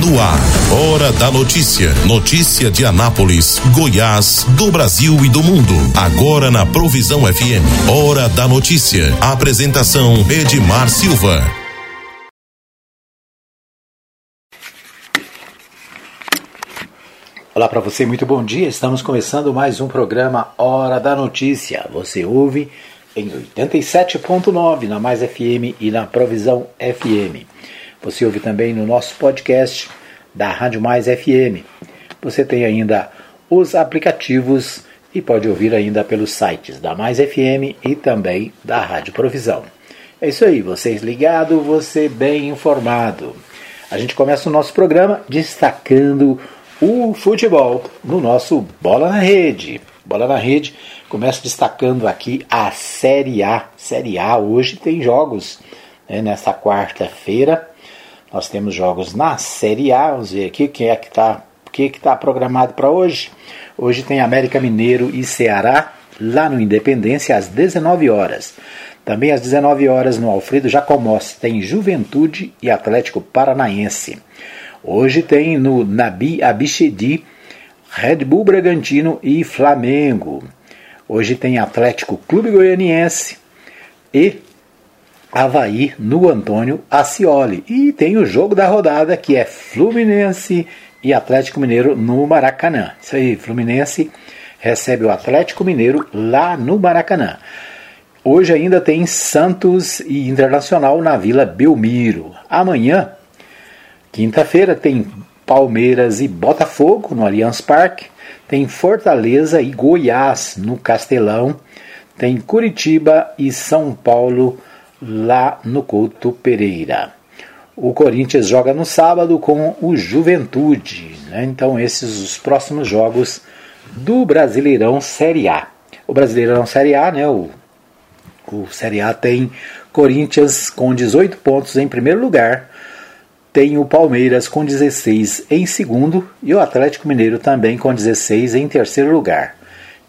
No ar, Hora da Notícia. Notícia de Anápolis, Goiás, do Brasil e do mundo. Agora na Provisão FM. Hora da Notícia. Apresentação Edmar Silva. Olá para você, muito bom dia. Estamos começando mais um programa Hora da Notícia. Você ouve em 87.9 na Mais FM e na Provisão FM. Você ouve também no nosso podcast da Rádio Mais FM. Você tem ainda os aplicativos e pode ouvir ainda pelos sites da Mais FM e também da Rádio Provisão. É isso aí, vocês ligado, você bem informado. A gente começa o nosso programa destacando o futebol no nosso Bola na Rede. Bola na Rede começa destacando aqui a Série A. Série A hoje tem jogos né, nesta quarta-feira. Nós temos jogos na Série A. Vamos ver aqui quem é que está que está programado para hoje. Hoje tem América Mineiro e Ceará lá no Independência às 19 horas. Também às 19 horas no Alfredo Jacomossi tem Juventude e Atlético Paranaense. Hoje tem no Nabi Abichedi Red Bull Bragantino e Flamengo. Hoje tem Atlético Clube Goianiense e Havaí no Antônio Ascioli. E tem o jogo da rodada que é Fluminense e Atlético Mineiro no Maracanã. Isso aí, Fluminense recebe o Atlético Mineiro lá no Maracanã. Hoje ainda tem Santos e Internacional na Vila Belmiro. Amanhã, quinta-feira, tem Palmeiras e Botafogo no Allianz Parque. Tem Fortaleza e Goiás no Castelão. Tem Curitiba e São Paulo lá no Couto Pereira. O Corinthians joga no sábado com o Juventude. Né? Então, esses os próximos jogos do Brasileirão Série A. O Brasileirão Série A, né? O, o Série A tem Corinthians com 18 pontos em primeiro lugar, tem o Palmeiras com 16 em segundo e o Atlético Mineiro também com 16 em terceiro lugar.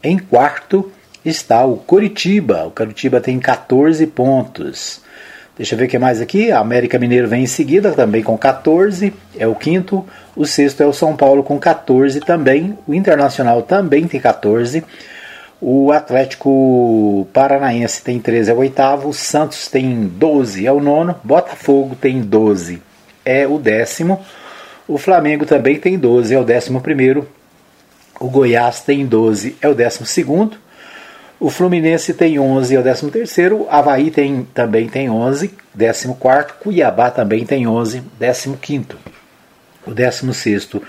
Em quarto está o Coritiba. O Coritiba tem 14 pontos. Deixa eu ver o que mais aqui. A América Mineiro vem em seguida, também com 14, é o quinto. O sexto é o São Paulo com 14 também. O Internacional também tem 14. O Atlético Paranaense tem 13, é o oitavo. O Santos tem 12, é o nono. Botafogo tem 12, é o décimo. O Flamengo também tem 12, é o décimo primeiro. O Goiás tem 12, é o décimo segundo. O Fluminense tem 11, é o 13 terceiro. Havaí tem, também tem 11, 14 quarto. Cuiabá também tem 11, 15 quinto. O 16 sexto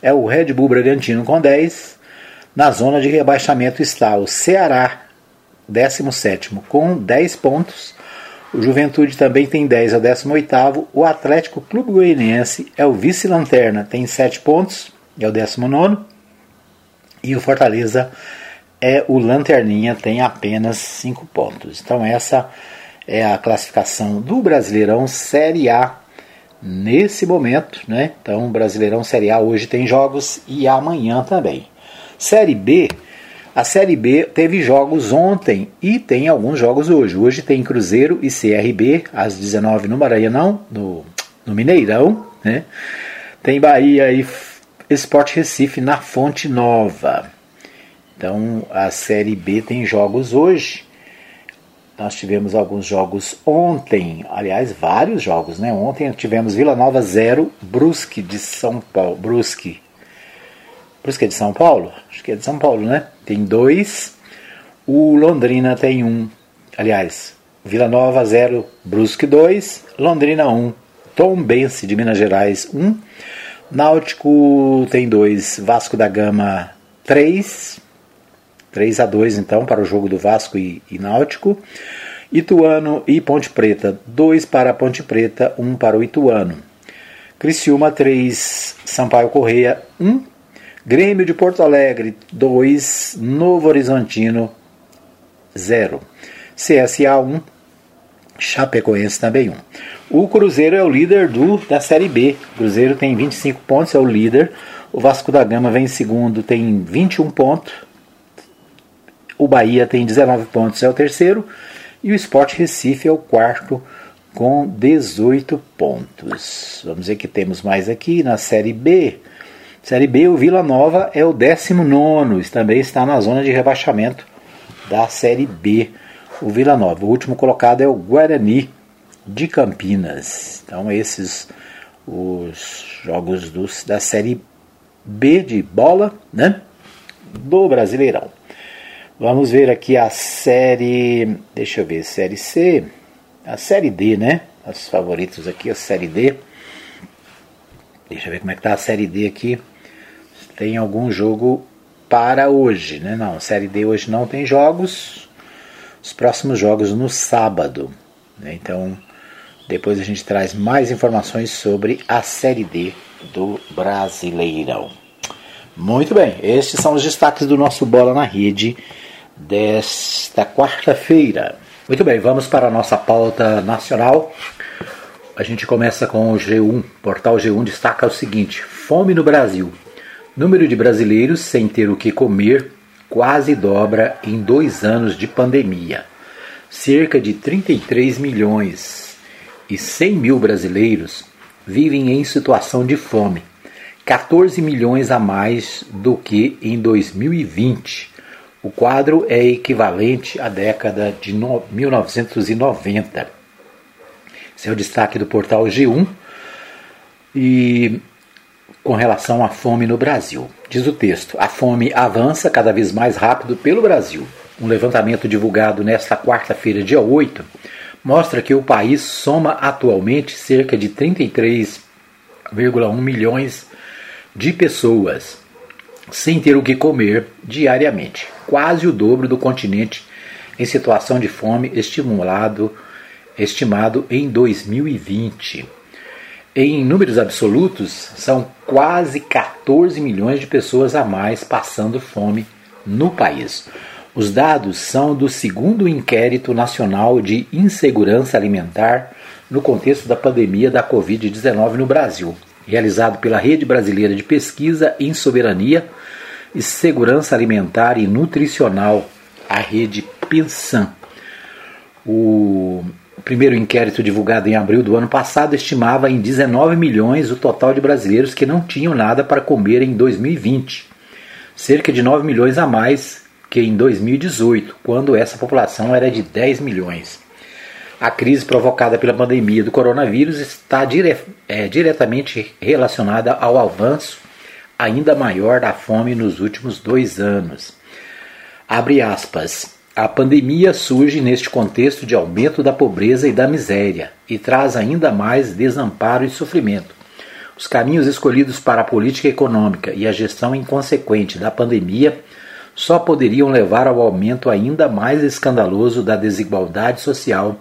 é o Red Bull Bragantino com 10. Na zona de rebaixamento está o Ceará, 17 com 10 pontos. O Juventude também tem 10, é o 18 O Atlético Clube Goianiense é o vice-lanterna, tem 7 pontos, é o 19 E o Fortaleza é o Lanterninha, tem apenas 5 pontos. Então essa é a classificação do Brasileirão Série A nesse momento, né? Então Brasileirão Série A hoje tem jogos e amanhã também. Série B, a Série B teve jogos ontem e tem alguns jogos hoje. Hoje tem Cruzeiro e CRB às 19 no Maranhão, no, no Mineirão, né? Tem Bahia e Esporte Recife na Fonte Nova. Então a Série B tem jogos hoje. Nós tivemos alguns jogos ontem, aliás, vários jogos, né? Ontem tivemos Vila Nova 0, Brusque de São Paulo. Brusque. Brusque é de São Paulo? Acho que é de São Paulo, né? Tem dois. O Londrina tem um. Aliás, Vila Nova 0, Brusque 2, Londrina 1, Tom Bense de Minas Gerais 1, Náutico tem 2, Vasco da Gama 3, 3 a 2 então para o jogo do Vasco e, e Náutico. Ituano e Ponte Preta, 2 para Ponte Preta, 1 para o Ituano. Criciúma 3, Sampaio Correia 1. Grêmio de Porto Alegre 2, Novo Horizontino 0. CSA 1, Chapecoense também 1. O Cruzeiro é o líder do, da Série B. O Cruzeiro tem 25 pontos, é o líder. O Vasco da Gama vem em segundo, tem 21 pontos. O Bahia tem 19 pontos, é o terceiro. E o Sport Recife é o quarto com 18 pontos. Vamos ver que temos mais aqui na Série B. Série B, o Vila Nova é o 19, também está na zona de rebaixamento da Série B. O Vila Nova. O último colocado é o Guarani de Campinas. Então, esses os jogos dos, da Série B de bola, né? Do Brasileirão. Vamos ver aqui a série. Deixa eu ver, série C. A série D, né? Os favoritos aqui, a série D. Deixa eu ver como é que tá a série D aqui. Tem algum jogo para hoje, né? Não, série D hoje não tem jogos. Os próximos jogos no sábado. Né? Então, depois a gente traz mais informações sobre a série D do Brasileirão. Muito bem, estes são os destaques do nosso Bola na Rede desta quarta-feira. Muito bem, vamos para a nossa pauta nacional. A gente começa com o G1. O portal G1 destaca o seguinte: fome no Brasil. Número de brasileiros sem ter o que comer quase dobra em dois anos de pandemia. Cerca de 33 milhões e 100 mil brasileiros vivem em situação de fome 14 milhões a mais do que em 2020. O quadro é equivalente à década de 1990. Esse é o destaque do portal G1 e com relação à fome no Brasil. Diz o texto: a fome avança cada vez mais rápido pelo Brasil. Um levantamento divulgado nesta quarta-feira, dia 8, mostra que o país soma atualmente cerca de 33,1 milhões de pessoas sem ter o que comer diariamente, quase o dobro do continente em situação de fome estimulado, estimado em 2020. Em números absolutos, são quase 14 milhões de pessoas a mais passando fome no país. Os dados são do segundo inquérito nacional de insegurança alimentar no contexto da pandemia da Covid-19 no Brasil, realizado pela Rede Brasileira de Pesquisa em Soberania e Segurança Alimentar e Nutricional, a Rede Pensan. O primeiro inquérito divulgado em abril do ano passado estimava em 19 milhões o total de brasileiros que não tinham nada para comer em 2020, cerca de 9 milhões a mais que em 2018, quando essa população era de 10 milhões. A crise provocada pela pandemia do coronavírus está dire é, diretamente relacionada ao avanço ainda maior da fome nos últimos dois anos. Abre aspas. A pandemia surge neste contexto de aumento da pobreza e da miséria e traz ainda mais desamparo e sofrimento. Os caminhos escolhidos para a política econômica e a gestão inconsequente da pandemia só poderiam levar ao aumento ainda mais escandaloso da desigualdade social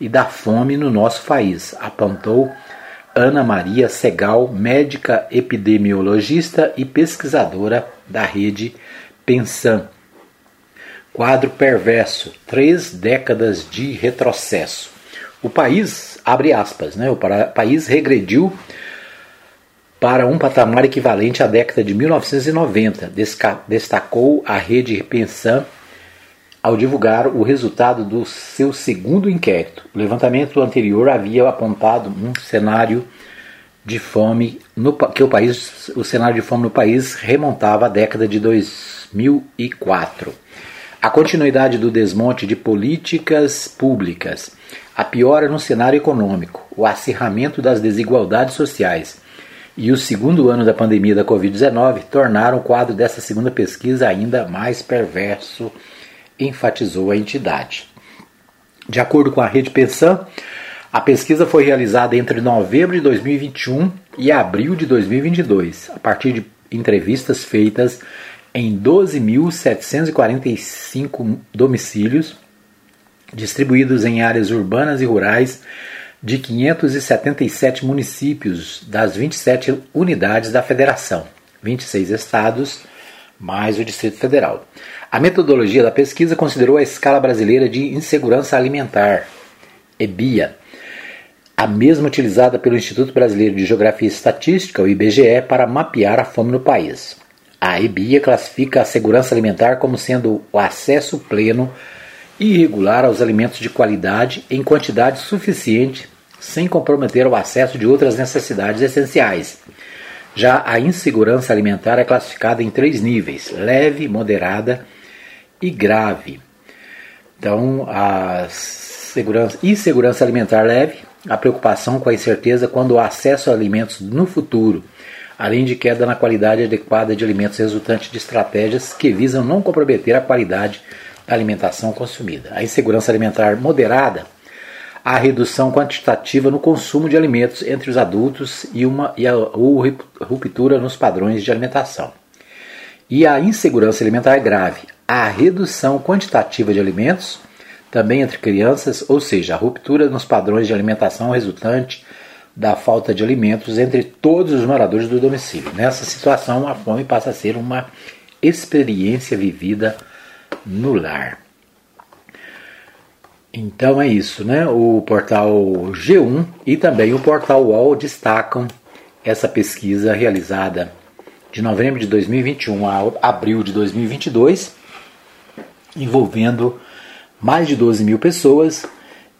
e da fome no nosso país, apontou Ana Maria Segal, médica epidemiologista e pesquisadora da rede Pensan. Quadro perverso: três décadas de retrocesso. O país, abre aspas, né, o país regrediu para um patamar equivalente à década de 1990, destacou a rede Pensan ao divulgar o resultado do seu segundo inquérito. O levantamento anterior havia apontado um cenário de fome no que o país, o cenário de fome no país remontava à década de 2004. A continuidade do desmonte de políticas públicas, a piora no cenário econômico, o acirramento das desigualdades sociais e o segundo ano da pandemia da Covid-19 tornaram o quadro dessa segunda pesquisa ainda mais perverso enfatizou a entidade. De acordo com a Rede Pensan, a pesquisa foi realizada entre novembro de 2021 e abril de 2022, a partir de entrevistas feitas em 12.745 domicílios distribuídos em áreas urbanas e rurais de 577 municípios das 27 unidades da federação, 26 estados mais o Distrito Federal. A metodologia da pesquisa considerou a escala brasileira de insegurança alimentar, EBIA, a mesma utilizada pelo Instituto Brasileiro de Geografia e Estatística, o IBGE, para mapear a fome no país. A EBIA classifica a segurança alimentar como sendo o acesso pleno irregular aos alimentos de qualidade em quantidade suficiente, sem comprometer o acesso de outras necessidades essenciais. Já a insegurança alimentar é classificada em três níveis: leve, moderada e grave. Então, a segurança, insegurança alimentar leve, a preocupação com a incerteza quando o acesso a alimentos no futuro, além de queda na qualidade adequada de alimentos resultante de estratégias que visam não comprometer a qualidade da alimentação consumida. A insegurança alimentar moderada, a redução quantitativa no consumo de alimentos entre os adultos e, uma, e a ou ruptura nos padrões de alimentação. E a insegurança alimentar grave, a redução quantitativa de alimentos também entre crianças, ou seja, a ruptura nos padrões de alimentação resultante da falta de alimentos entre todos os moradores do domicílio. Nessa situação, a fome passa a ser uma experiência vivida no lar. Então é isso, né? O portal G1 e também o portal UOL destacam essa pesquisa realizada de novembro de 2021 a abril de 2022, envolvendo mais de 12 mil pessoas,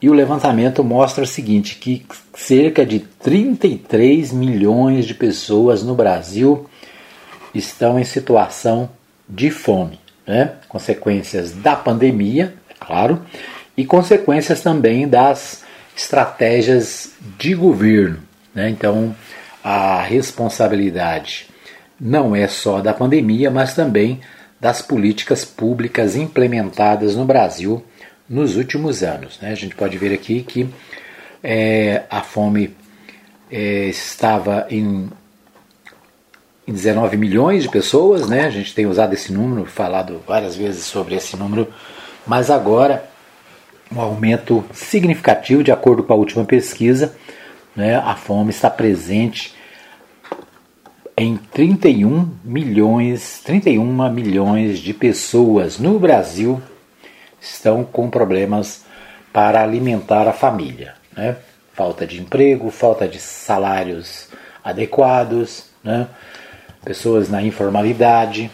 e o levantamento mostra o seguinte: que cerca de 33 milhões de pessoas no Brasil estão em situação de fome, né? consequências da pandemia, é claro, e consequências também das estratégias de governo. Né? Então, a responsabilidade não é só da pandemia, mas também das políticas públicas implementadas no Brasil nos últimos anos. Né? A gente pode ver aqui que é, a fome é, estava em, em 19 milhões de pessoas, né? a gente tem usado esse número, falado várias vezes sobre esse número, mas agora um aumento significativo, de acordo com a última pesquisa, né? a fome está presente em 31 milhões, 31 milhões de pessoas no Brasil estão com problemas para alimentar a família. Né? Falta de emprego, falta de salários adequados, né? pessoas na informalidade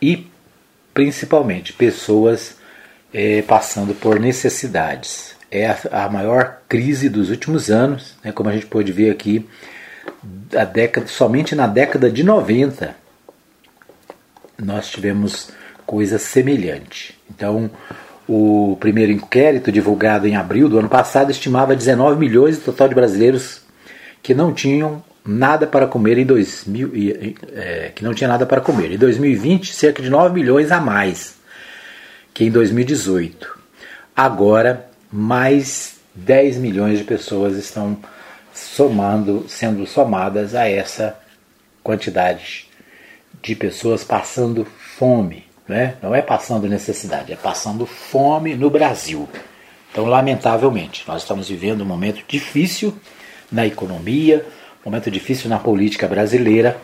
e principalmente pessoas eh, passando por necessidades. É a, a, maior crise dos últimos anos, né? como a gente pode ver aqui a década, somente na década de 90 nós tivemos coisa semelhante. Então, o primeiro inquérito, divulgado em abril do ano passado, estimava 19 milhões no total de brasileiros que não tinham nada para comer em 2000, é, que não tinha nada para comer. Em 2020, cerca de 9 milhões a mais que em 2018. Agora, mais 10 milhões de pessoas estão somando, sendo somadas a essa quantidade de pessoas passando fome, né? não é passando necessidade, é passando fome no Brasil. Então, lamentavelmente, nós estamos vivendo um momento difícil na economia, um momento difícil na política brasileira,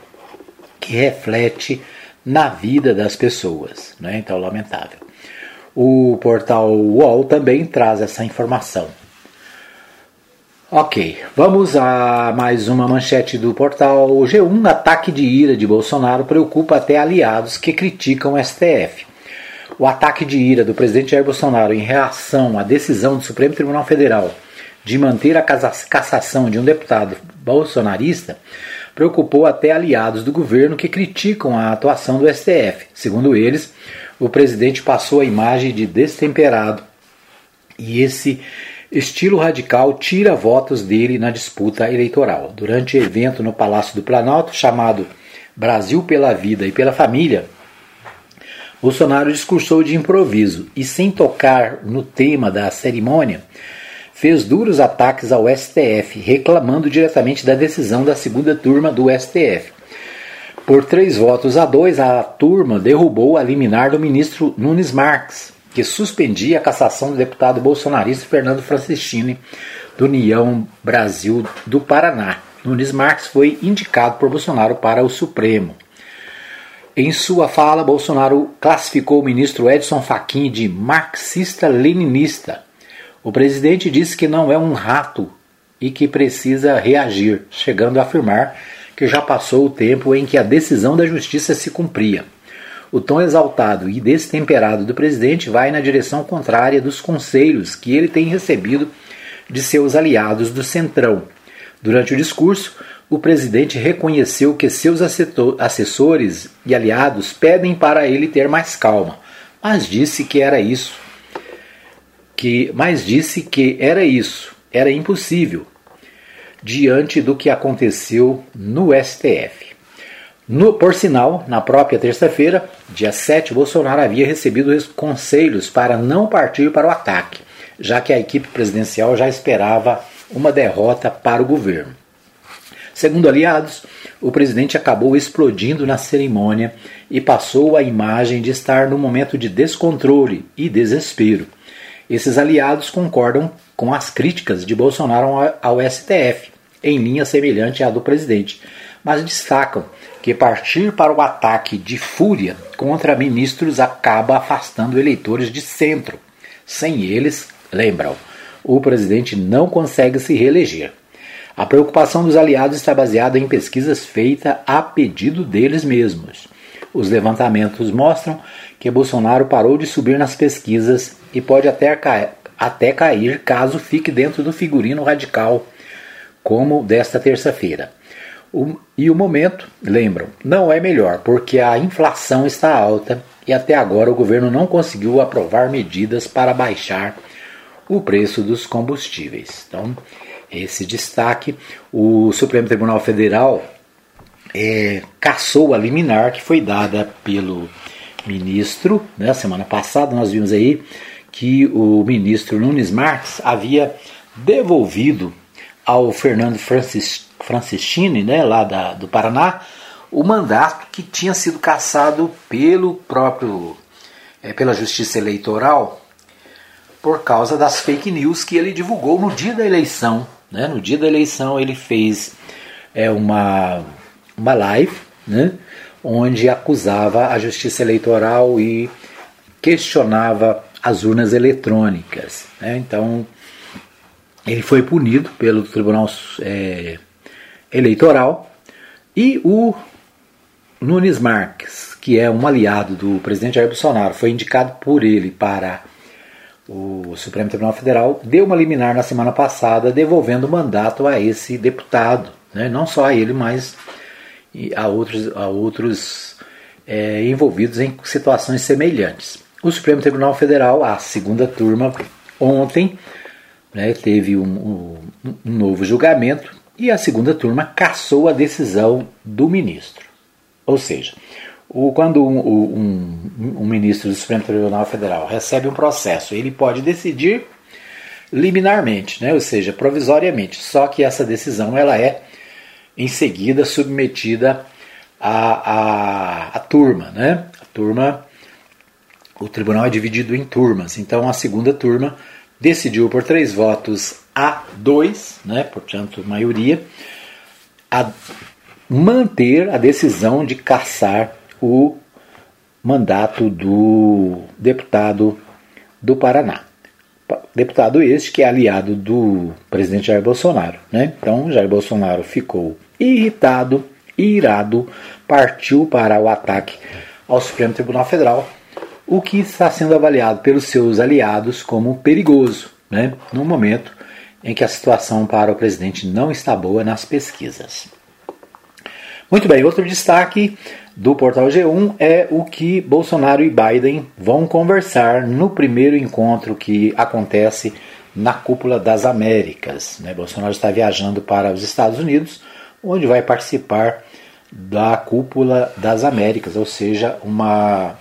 que reflete na vida das pessoas. Né? Então, lamentável. O portal UOL também traz essa informação. Ok, vamos a mais uma manchete do portal G1. Ataque de ira de Bolsonaro preocupa até aliados que criticam o STF. O ataque de ira do presidente Jair Bolsonaro em reação à decisão do Supremo Tribunal Federal de manter a cassação de um deputado bolsonarista preocupou até aliados do governo que criticam a atuação do STF. Segundo eles, o presidente passou a imagem de destemperado e esse Estilo radical tira votos dele na disputa eleitoral. Durante o evento no Palácio do Planalto, chamado Brasil pela Vida e pela Família, Bolsonaro discursou de improviso e, sem tocar no tema da cerimônia, fez duros ataques ao STF, reclamando diretamente da decisão da segunda turma do STF. Por três votos a dois, a turma derrubou a liminar do ministro Nunes Marques, que suspendia a cassação do deputado bolsonarista Fernando Francischini, do União Brasil do Paraná. Nunes Marques foi indicado por Bolsonaro para o Supremo. Em sua fala, Bolsonaro classificou o ministro Edson Fachin de marxista-leninista. O presidente disse que não é um rato e que precisa reagir, chegando a afirmar que já passou o tempo em que a decisão da justiça se cumpria. O tom exaltado e destemperado do presidente vai na direção contrária dos conselhos que ele tem recebido de seus aliados do Centrão. Durante o discurso, o presidente reconheceu que seus assessores e aliados pedem para ele ter mais calma, mas disse que era isso. Que, mas disse que era isso, era impossível diante do que aconteceu no STF. No, por sinal, na própria terça-feira, dia 7, Bolsonaro havia recebido conselhos para não partir para o ataque, já que a equipe presidencial já esperava uma derrota para o governo. Segundo aliados, o presidente acabou explodindo na cerimônia e passou a imagem de estar num momento de descontrole e desespero. Esses aliados concordam com as críticas de Bolsonaro ao STF, em linha semelhante à do presidente, mas destacam que partir para o ataque de fúria contra ministros acaba afastando eleitores de centro. Sem eles, lembram, o presidente não consegue se reeleger. A preocupação dos aliados está baseada em pesquisas feitas a pedido deles mesmos. Os levantamentos mostram que Bolsonaro parou de subir nas pesquisas e pode até, cair, até cair caso fique dentro do figurino radical, como desta terça-feira. e o momento, lembram, não é melhor, porque a inflação está alta e até agora o governo não conseguiu aprovar medidas para baixar o preço dos combustíveis. Então, esse destaque. O Supremo Tribunal Federal é, cassou a liminar que foi dada pelo ministro, né, semana passada nós vimos aí que o ministro Nunes Marques havia devolvido ao Fernando Francis, Francischini, né, lá da, do Paraná, o mandato que tinha sido cassado pelo próprio é, pela Justiça Eleitoral por causa das fake news que ele divulgou no dia da eleição né? No dia da eleição ele fez é, uma, uma live né? onde acusava a justiça eleitoral e questionava as urnas eletrônicas. Né? Então ele foi punido pelo Tribunal é, Eleitoral e o Nunes Marques, que é um aliado do presidente Jair Bolsonaro, foi indicado por ele para o Supremo Tribunal Federal deu uma liminar na semana passada devolvendo o mandato a esse deputado, né? não só a ele, mas a outros, a outros é, envolvidos em situações semelhantes. O Supremo Tribunal Federal, a segunda turma, ontem né, teve um, um, novo julgamento e a segunda turma cassou a decisão do ministro. Ou seja, o, quando um, um, um, ministro do Supremo Tribunal Federal recebe um processo, ele pode decidir liminarmente, né? ou seja, provisoriamente. Só que essa decisão ela é em seguida submetida à, à, à turma. Né? A turma, o tribunal é dividido em turmas. Então a segunda turma decidiu por três votos a dois, né? portanto maioria, a manter a decisão de caçar o mandato do deputado do Paraná. Deputado este que é aliado do presidente Jair Bolsonaro. Né? Então, Jair Bolsonaro ficou irritado, irado, partiu para o ataque ao Supremo Tribunal Federal, o que está sendo avaliado pelos seus aliados como perigoso, né? no momento em que a situação para o presidente não está boa nas pesquisas. Muito bem, outro destaque do portal G1 é o que Bolsonaro e Biden vão conversar no primeiro encontro que acontece na Cúpula das Américas. Né? Bolsonaro está viajando para os Estados Unidos, onde vai participar da Cúpula das Américas, ou seja, uma,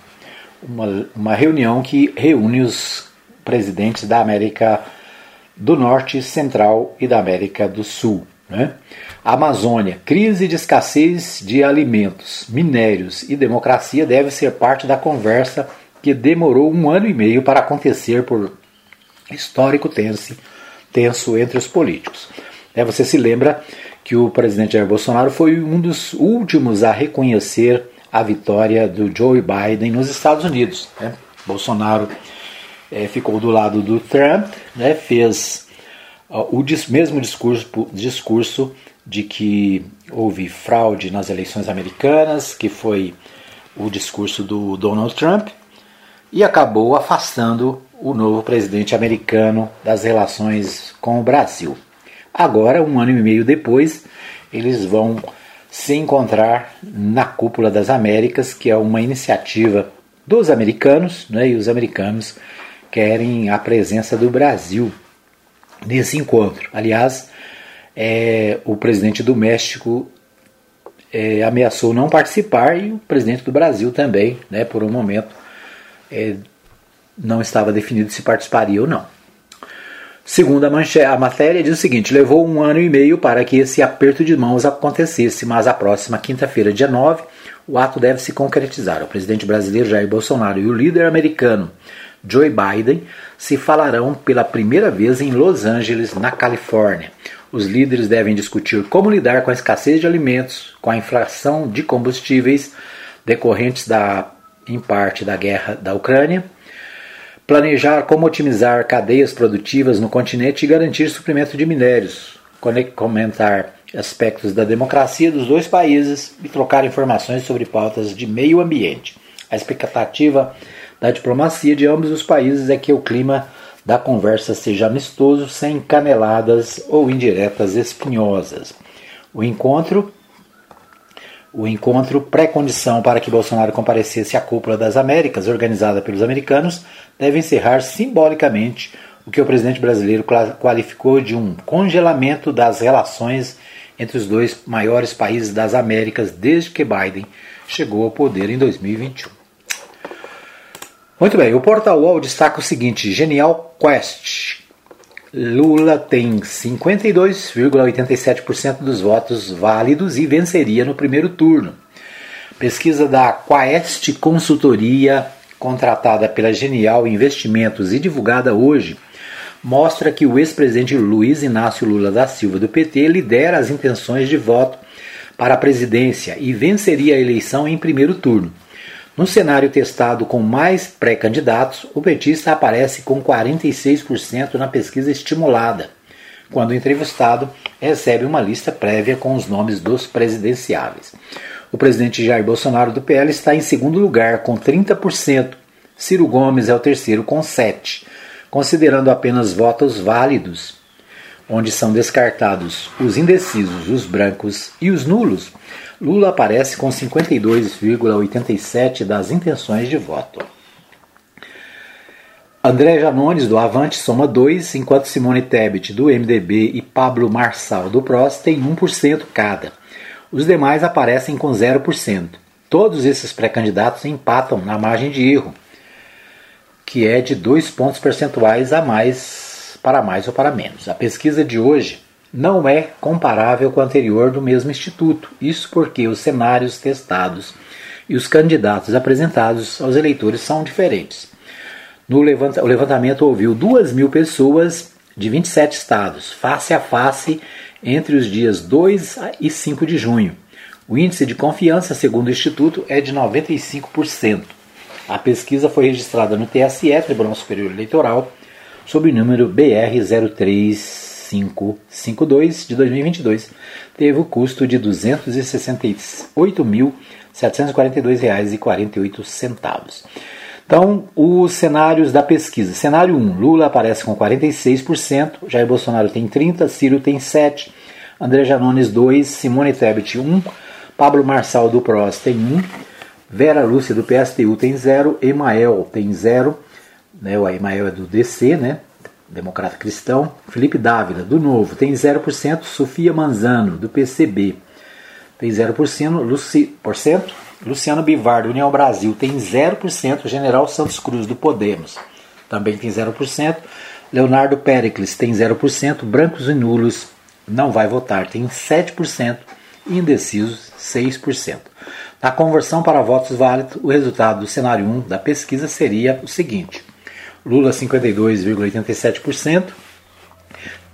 uma, uma reunião que reúne os presidentes da América do Norte, Central e da América do Sul. Né? Amazônia, crise de escassez de alimentos, minérios e democracia deve ser parte da conversa que demorou um ano e meio para acontecer por histórico tenso, tenso entre os políticos. É, você se lembra que o presidente Jair Bolsonaro foi um dos últimos a reconhecer a vitória do Joe Biden nos Estados Unidos. Né? Bolsonaro é, ficou do lado do Trump, né? fez o mesmo discurso, discurso de que houve fraude nas eleições americanas, que foi o discurso do Donald Trump e acabou afastando o novo presidente americano das relações com o Brasil. Agora, um ano e meio depois, eles vão se encontrar na Cúpula das Américas, que é uma iniciativa dos americanos, né, e os americanos querem a presença do Brasil nesse encontro. Aliás, é, o presidente do México é, ameaçou não participar e o presidente do Brasil também, né, por um momento, é, não estava definido se participaria ou não. Segundo a, manche, a matéria, diz o seguinte: levou um ano e meio para que esse aperto de mãos acontecesse, mas a próxima quinta-feira, dia 9, o ato deve se concretizar. O presidente brasileiro Jair Bolsonaro e o líder americano Joe Biden se falarão pela primeira vez em Los Angeles, na Califórnia. Os líderes devem discutir como lidar com a escassez de alimentos, com a inflação de combustíveis decorrentes da, em parte da guerra da Ucrânia, planejar como otimizar cadeias produtivas no continente e garantir suprimento de minérios, comentar aspectos da democracia dos dois países e trocar informações sobre pautas de meio ambiente. A expectativa da diplomacia de ambos os países é que o clima da conversa seja amistoso, sem caneladas ou indiretas espinhosas. O encontro o encontro pré-condição para que Bolsonaro comparecesse à Cúpula das Américas, organizada pelos americanos, deve encerrar simbolicamente o que o presidente brasileiro qualificou de um congelamento das relações entre os dois maiores países das Américas desde que Biden chegou ao poder em 2021. Muito bem, o Portal UOL destaca o seguinte: Genial Quest. Lula tem 52,87% dos votos válidos e venceria no primeiro turno. Pesquisa da Quest Consultoria, contratada pela Genial Investimentos e divulgada hoje, mostra que o ex-presidente Luiz Inácio Lula da Silva do PT lidera as intenções de voto para a presidência e venceria a eleição em primeiro turno. No cenário testado com mais pré-candidatos, o petista aparece com 46% na pesquisa estimulada, quando o entrevistado recebe uma lista prévia com os nomes dos presidenciáveis. O presidente Jair Bolsonaro do PL está em segundo lugar com 30%. Ciro Gomes é o terceiro com 7%. Considerando apenas votos válidos, onde são descartados os indecisos, os brancos e os nulos, Lula aparece com 52,87% das intenções de voto. André Janones, do Avante, soma 2, enquanto Simone Tebet, do MDB, e Pablo Marçal, do PROS, têm 1% cada. Os demais aparecem com 0%. Todos esses pré-candidatos empatam na margem de erro, que é de 2 pontos percentuais a mais para mais ou para menos. A pesquisa de hoje não é comparável com a anterior do mesmo instituto. Isso porque os cenários testados e os candidatos apresentados aos eleitores são diferentes. No levanta, o levantamento ouviu 2 mil pessoas de 27 estados, face a face, entre os dias 2 e 5 de junho. O índice de confiança, segundo o Instituto, é de 95%. A pesquisa foi registrada no TSE, Tribunal Superior Eleitoral, sob o número BR 03 552 de 2022 teve o custo de R$ 268.742,48. Então, os cenários da pesquisa. Cenário 1, Lula aparece com 46%, Jair Bolsonaro tem 30%, Ciro tem 7%, André Janones 2%, Simone Tebet 1%, Pablo Marçal do PROS tem 1%, Vera Lúcia do PSTU tem 0%, Emael tem 0%, né, o Emael é do DC, né? Democrata Cristão. Felipe Dávila, do Novo, tem 0%. Sofia Manzano, do PCB, tem 0%. Luci, por cento. Luciano Bivar, do União Brasil, tem 0%. General Santos Cruz, do Podemos, também tem 0%. Leonardo Pericles tem 0%. Brancos e nulos não vai votar, tem 7%. E indecisos, 6%. Na conversão para votos válidos, o resultado do cenário 1 da pesquisa seria o seguinte: Lula 52,87%.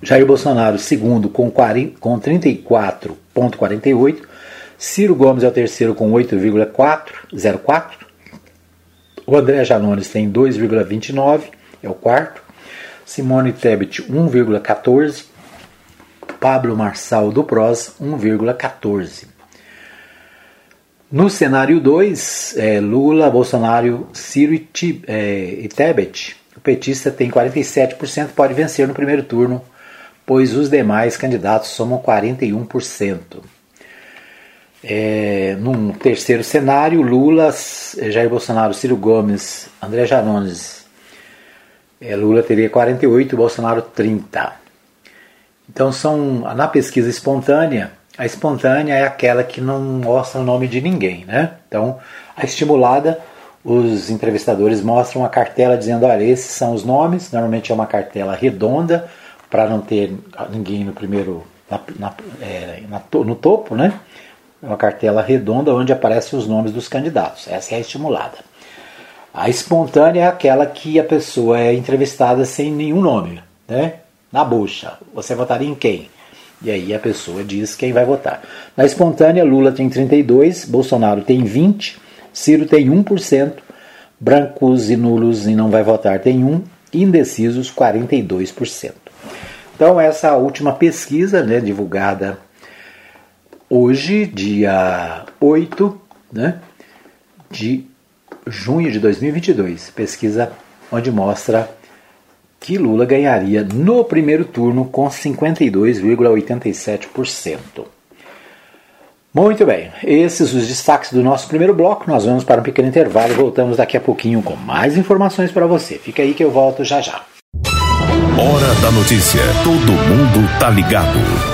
Jair Bolsonaro, segundo, com, com 34,48%. Ciro Gomes é o terceiro com 8,04%. O André Janones tem 2,29%, é o quarto. Simone Tebet, 1,14%. Pablo Marçal do PROS, 1,14%. No cenário 2, é, Lula, Bolsonaro, Ciro e, é, e Tebet, petista tem 47%, pode vencer no primeiro turno, pois os demais candidatos somam 41%. É, num terceiro cenário, Lula, Jair Bolsonaro, Ciro Gomes, André Janones, é, Lula teria 48, Bolsonaro 30. Então são na pesquisa espontânea a espontânea é aquela que não mostra o nome de ninguém, né? Então, a estimulada, os entrevistadores mostram a cartela dizendo, olha, esses são os nomes, normalmente é uma cartela redonda, para não ter ninguém no primeiro, na, na, é, na, no topo, né? É uma cartela redonda onde aparecem os nomes dos candidatos. Essa é a estimulada. A espontânea é aquela que a pessoa é entrevistada sem nenhum nome, né? Na bucha. Você votaria em quem? E aí a pessoa diz quem vai votar. Na espontânea, Lula tem 32, Bolsonaro tem 20, Ciro tem 1%, brancos e nulos e não vai votar tem 1, indecisos 42%. Então essa última pesquisa, né, divulgada hoje, dia 8 né, de junho de 2022, pesquisa onde mostra que Lula ganharia no primeiro turno com 52,87%. Muito bem, esses os destaques do nosso primeiro bloco. Nós vamos para um pequeno intervalo e voltamos daqui a pouquinho com mais informações para você. Fica aí que eu volto já já. Hora da notícia. Todo mundo tá ligado.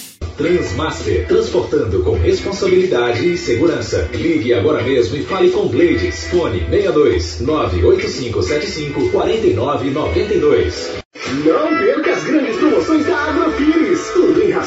Transmaster, transportando com responsabilidade e segurança. Ligue agora mesmo e fale com Blades. Fone 62 98575 4992. Não perca as grandes promoções da Agrofires.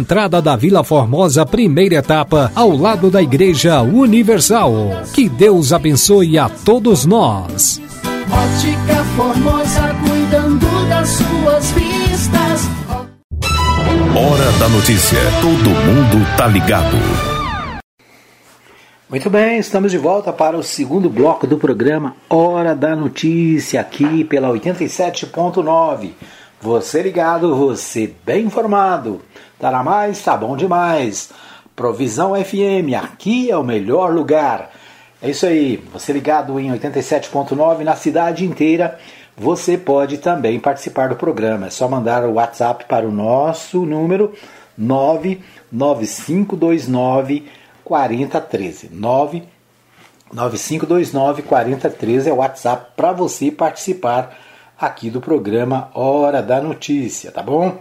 entrada da Vila Formosa, primeira etapa, ao lado da Igreja Universal. Que Deus abençoe a todos nós. Ótica Formosa, cuidando das suas vistas. Hora da notícia. Todo mundo tá ligado. Muito bem, estamos de volta para o segundo bloco do programa Hora da Notícia, aqui pela 87.9. Você ligado, você bem informado. Tá na mais? Tá bom demais. Provisão FM, aqui é o melhor lugar. É isso aí, você ligado em 87.9 na cidade inteira. Você pode também participar do programa. É só mandar o WhatsApp para o nosso número 99529 4013. 99529 4013 é o WhatsApp para você participar aqui do programa Hora da Notícia, tá bom?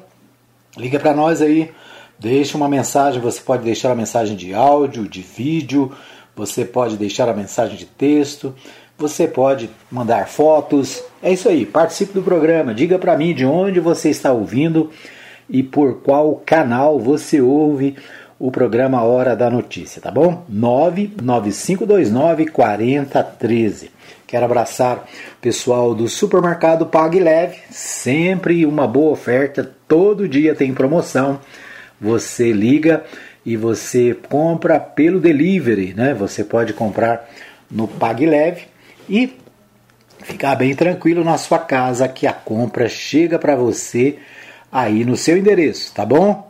Liga para nós aí, deixa uma mensagem, você pode deixar a mensagem de áudio, de vídeo, você pode deixar a mensagem de texto, você pode mandar fotos. É isso aí, participe do programa, diga para mim de onde você está ouvindo e por qual canal você ouve o programa Hora da Notícia, tá bom? 99529 4013. Quero abraçar o pessoal do supermercado Pague Leve, sempre uma boa oferta, todo dia tem promoção. Você liga e você compra pelo delivery, né? Você pode comprar no Pague Leve e ficar bem tranquilo na sua casa que a compra chega para você aí no seu endereço, tá bom?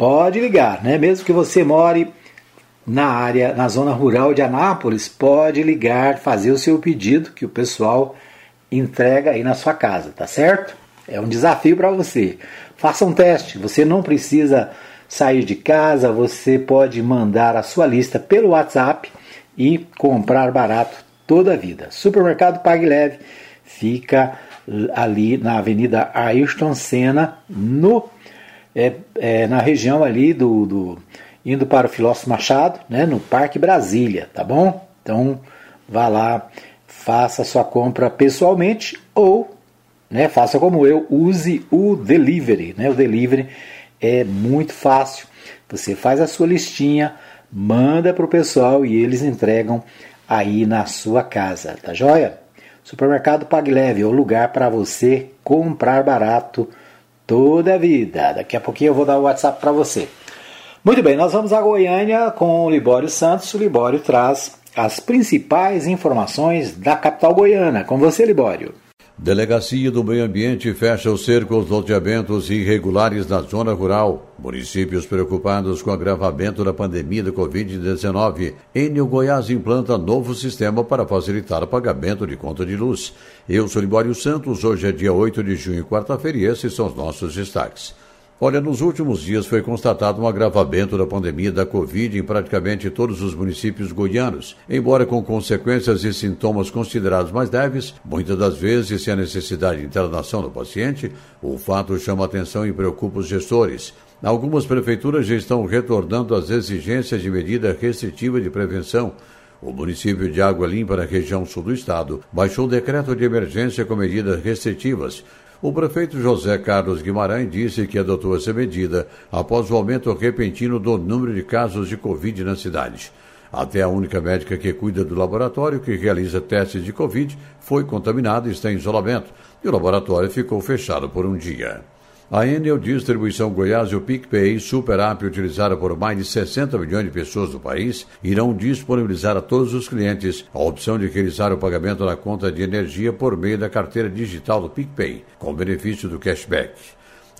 Pode ligar, né? Mesmo que você more na área, na zona rural de Anápolis, pode ligar, fazer o seu pedido que o pessoal entrega aí na sua casa, tá certo? É um desafio para você. Faça um teste, você não precisa sair de casa, você pode mandar a sua lista pelo WhatsApp e comprar barato toda a vida. Supermercado Pague Leve fica ali na Avenida Ayrton Senna, no, é, é, na região ali do, do, indo para o Filósofo Machado, né, no Parque Brasília, tá bom? Então vá lá, faça sua compra pessoalmente ou né, faça como eu, use o delivery, né? O delivery é muito fácil. Você faz a sua listinha, manda para o pessoal e eles entregam aí na sua casa, tá joia? Supermercado PagLeve é o lugar para você comprar barato toda a vida. Daqui a pouquinho eu vou dar o WhatsApp para você. Muito bem, nós vamos a Goiânia com o Libório Santos. O Libório traz as principais informações da capital goiana. Com você, Libório. Delegacia do Meio Ambiente fecha o cerco aos loteamentos irregulares na zona rural. Municípios preocupados com o agravamento da pandemia da Covid-19. Enio Goiás implanta novo sistema para facilitar o pagamento de conta de luz. Eu sou Libório Santos, hoje é dia 8 de junho, quarta-feira, e esses são os nossos destaques. Olha, nos últimos dias foi constatado um agravamento da pandemia da Covid em praticamente todos os municípios goianos. Embora com consequências e sintomas considerados mais leves, muitas das vezes sem a necessidade de internação do paciente, o fato chama atenção e preocupa os gestores. Algumas prefeituras já estão retornando às exigências de medida restritiva de prevenção. O município de Água Limpa, na região sul do estado, baixou o decreto de emergência com medidas restritivas, o prefeito José Carlos Guimarães disse que adotou essa medida após o aumento repentino do número de casos de Covid na cidade. Até a única médica que cuida do laboratório que realiza testes de Covid foi contaminada e está em isolamento, e o laboratório ficou fechado por um dia. A Enel Distribuição Goiás e o PicPay, super app utilizada por mais de 60 milhões de pessoas do país, irão disponibilizar a todos os clientes a opção de realizar o pagamento na conta de energia por meio da carteira digital do PicPay, com benefício do cashback.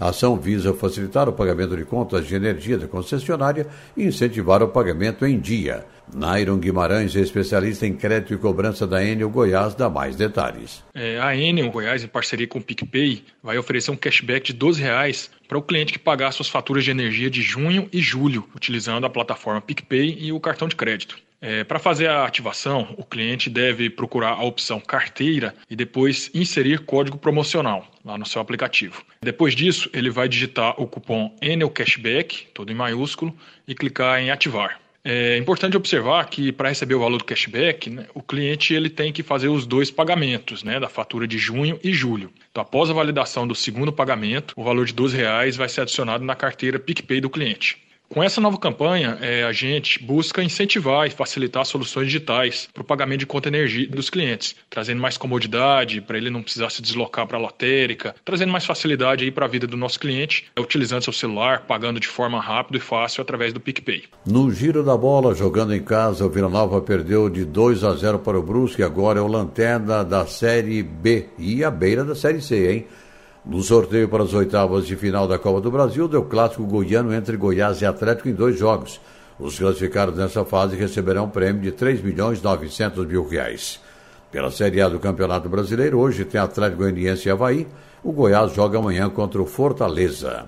A ação visa facilitar o pagamento de contas de energia da concessionária e incentivar o pagamento em dia. Nairon Guimarães, especialista em crédito e cobrança da Enel Goiás, dá mais detalhes. É, a Enel Goiás, em parceria com o PicPay, vai oferecer um cashback de 12 reais para o cliente que pagar suas faturas de energia de junho e julho, utilizando a plataforma PicPay e o cartão de crédito. É, Para fazer a ativação, o cliente deve procurar a opção carteira e depois inserir código promocional lá no seu aplicativo. Depois disso, ele vai digitar o cupom Enel Cashback, todo em maiúsculo, e clicar em ativar. É importante observar que para receber o valor do cashback, né, o cliente ele tem que fazer os dois pagamentos, né, da fatura de junho e julho. Então, após a validação do segundo pagamento, o valor de 12 reais vai ser adicionado na carteira PicPay do cliente. Com essa nova campanha, é, a gente busca incentivar e facilitar soluções digitais para o pagamento de conta energia dos clientes, trazendo mais comodidade para ele não precisar se deslocar para a lotérica, trazendo mais facilidade para a vida do nosso cliente, é, utilizando seu celular, pagando de forma rápida e fácil através do PicPay. No giro da bola, jogando em casa, o Vila Nova perdeu de 2 a 0 para o Brusque, agora é o lanterna da Série B e a beira da Série C, hein? No sorteio para as oitavas de final da Copa do Brasil, deu clássico goiano entre Goiás e Atlético em dois jogos. Os classificados nessa fase receberão um prêmio de 3 milhões 900 mil reais. Pela Série A do Campeonato Brasileiro, hoje tem Atlético Goianiense e Havaí. O Goiás joga amanhã contra o Fortaleza.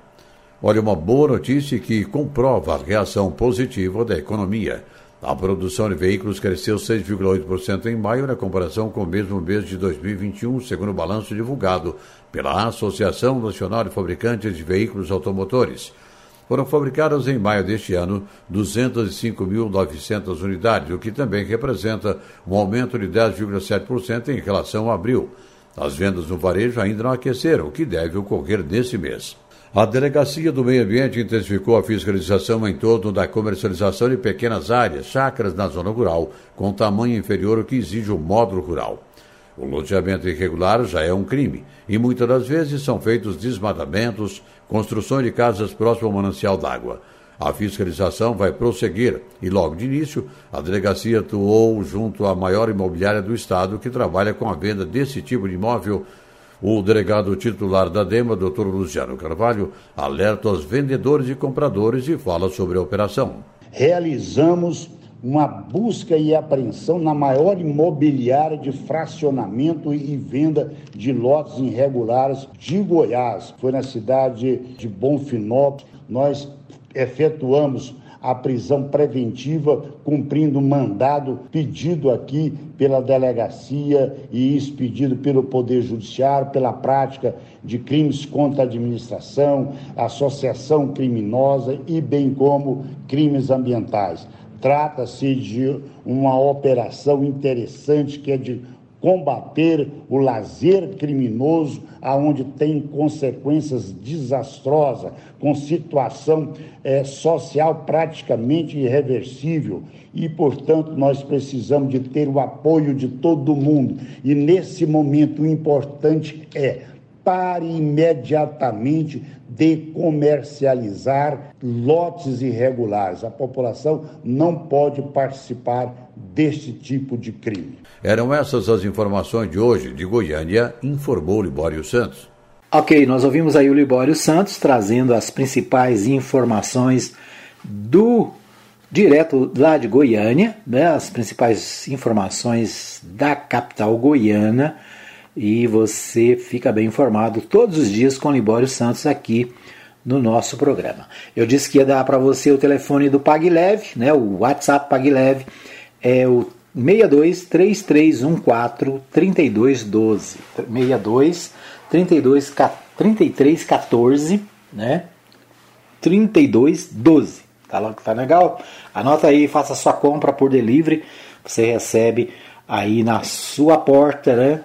Olha, uma boa notícia que comprova a reação positiva da economia. A produção de veículos cresceu 6,8% em maio na comparação com o mesmo mês de 2021, segundo o balanço divulgado pela Associação Nacional de Fabricantes de Veículos Automotores. Foram fabricadas em maio deste ano 205.900 unidades, o que também representa um aumento de 10,7% em relação a abril. As vendas no varejo ainda não aqueceram, o que deve ocorrer nesse mês. A Delegacia do Meio Ambiente intensificou a fiscalização em torno da comercialização de pequenas áreas, chácaras na zona rural, com tamanho inferior ao que exige o módulo rural. O loteamento irregular já é um crime e muitas das vezes são feitos desmatamentos, construções de casas próximo ao manancial d'água. A fiscalização vai prosseguir e, logo de início, a delegacia atuou junto à maior imobiliária do Estado que trabalha com a venda desse tipo de imóvel O delegado titular da DEMA, Dr. Luciano Carvalho, alerta os vendedores e compradores e fala sobre a operação. Realizamos uma busca e apreensão na maior imobiliária de fracionamento e venda de lotes irregulares de Goiás. Foi na cidade de Bonfinópolis. Nós efetuamos a prisão preventiva, cumprindo mandado pedido aqui pela delegacia e expedido pelo Poder Judiciário pela prática de crimes contra a administração, associação criminosa e bem como crimes ambientais. Trata-se de uma operação interessante que é de combater o lazer criminoso, aonde tem consequências desastrosas, com situação é, social praticamente irreversível. E, portanto, nós precisamos de ter o apoio de todo mundo. E, nesse momento, o importante é pare imediatamente de comercializar lotes irregulares. A população não pode participar deste tipo de crime. Eram essas as informações de hoje de Goiânia, informou Libório Santos. Ok, nós ouvimos aí o Libório Santos trazendo as principais informações do direto lá de Goiânia, né, as principais informações da capital goiana e você fica bem informado todos os dias com Libório Santos aqui no nosso programa. Eu disse que ia dar para você o telefone do PagLeve, né, o WhatsApp PagLeve é o 62 3314 3212 62 32 33 14, né? 32 12. Tá, tá legal? Anota aí, faça sua compra por delivery, você recebe aí na sua porta, né?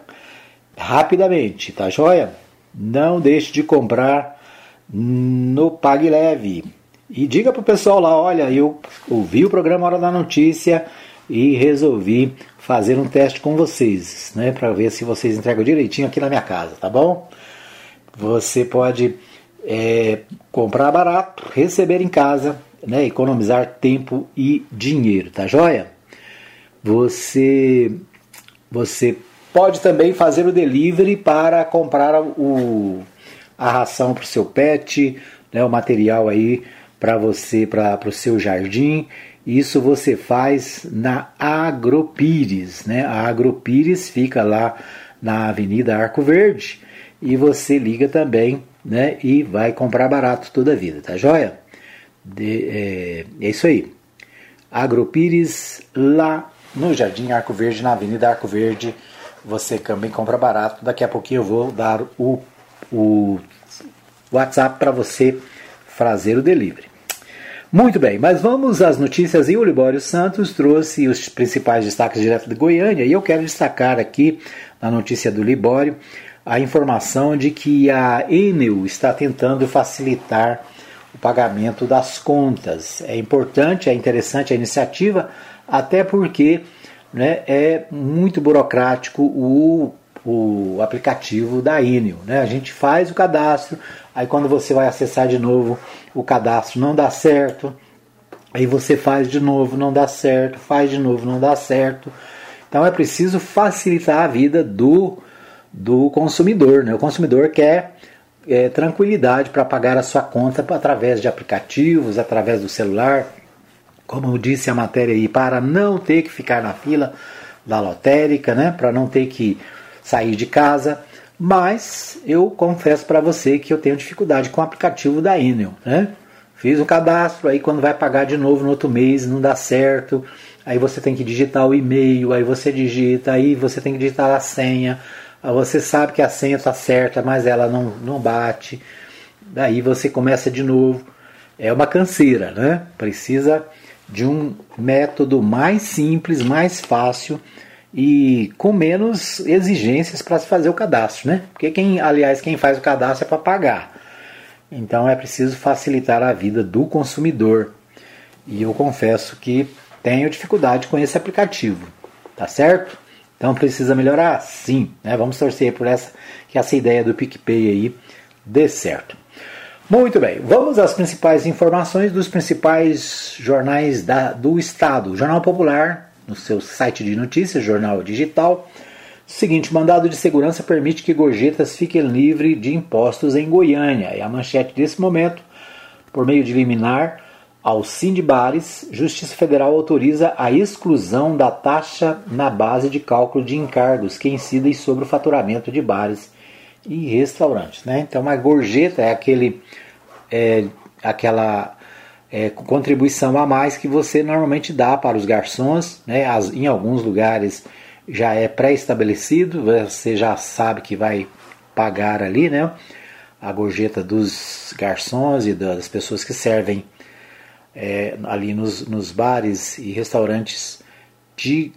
rapidamente, tá joia? Não deixe de comprar no Pague Leve. E diga pro pessoal lá, olha, eu ouvi o programa Hora da Notícia e resolvi fazer um teste com vocês, né, para ver se vocês entregam direitinho aqui na minha casa, tá bom? Você pode é, comprar barato, receber em casa, né, economizar tempo e dinheiro, tá joia? Você você pode também fazer o delivery para comprar o, a ração para o seu pet, né, o material aí para você, para o seu jardim. Isso você faz na Agropires. Né? A Agropires fica lá na Avenida Arco Verde e você liga também né, e vai comprar barato toda a vida, tá joia? De, é, é isso aí. Agropires lá no Jardim Arco Verde, na Avenida Arco Verde você também compra barato. Daqui a pouquinho eu vou dar o, o WhatsApp para você fazer o delivery. Muito bem, mas vamos às notícias. E o Libório Santos trouxe os principais destaques direto de Goiânia. E eu quero destacar aqui, na notícia do Libório, a informação de que a Enel está tentando facilitar o pagamento das contas. É importante, é interessante a iniciativa, até porque né, é muito burocrático o, o aplicativo da Enel. Né? A gente faz o cadastro, aí quando você vai acessar de novo o cadastro não dá certo, aí você faz de novo, não dá certo, faz de novo, não dá certo. Então é preciso facilitar a vida do, do consumidor. Né? O consumidor quer é, tranquilidade para pagar a sua conta através de aplicativos, através do celular, como disse a matéria aí, para não ter que ficar na fila da lotérica, né? Para não ter que sair de casa. Mas eu confesso para você que eu tenho dificuldade com o aplicativo da Enel, né? Fiz o cadastro, aí quando vai pagar de novo no outro mês não dá certo. Aí você tem que digitar o e-mail, aí você digita, aí você tem que digitar a senha. Você sabe que a senha está certa, mas ela não, não bate. Daí você começa de novo. É uma canseira, né? Precisa de um método mais simples, mais fácil e com menos exigências para se fazer o cadastro, né? Porque quem, aliás, quem faz o cadastro é para pagar. Então é preciso facilitar a vida do consumidor. E eu confesso que tenho dificuldade com esse aplicativo, tá certo? Então precisa melhorar? Sim, né? Vamos torcer por essa que essa ideia do PicPay aí dê certo. Muito bem, vamos às principais informações dos principais jornais da, do Estado. Jornal Popular, no seu site de notícias, Jornal Digital, Seguinte, mandado de segurança permite que gorjetas fiquem livres de impostos em Goiânia. É a manchete desse momento, por meio de liminar, ao Sindibares, Justiça Federal autoriza a exclusão da taxa na base de cálculo de encargos que incidem sobre o faturamento de bares e restaurantes. Né? Então, uma gorjeta é aquele, é, aquela é, contribuição a mais que você normalmente dá para os garçons. Né? As, em alguns lugares já é pré-estabelecido, você já sabe que vai pagar ali né? a gorjeta dos garçons e das pessoas que servem é, ali nos, nos bares e restaurantes de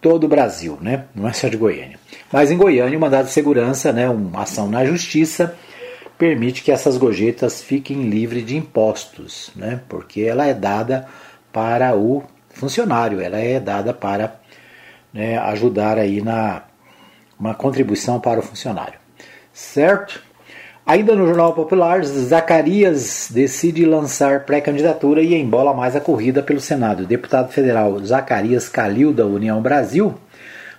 todo o Brasil, né? não é só de Goiânia. Mas em Goiânia, o mandado de segurança, né, uma ação na justiça, permite que essas gorjetas fiquem livres de impostos, né? porque ela é dada para o funcionário, ela é dada para né, ajudar aí na uma contribuição para o funcionário. Certo? Ainda no Jornal Popular, Zacarias decide lançar pré-candidatura e embola mais a corrida pelo Senado. O deputado federal Zacarias Calil, da União Brasil,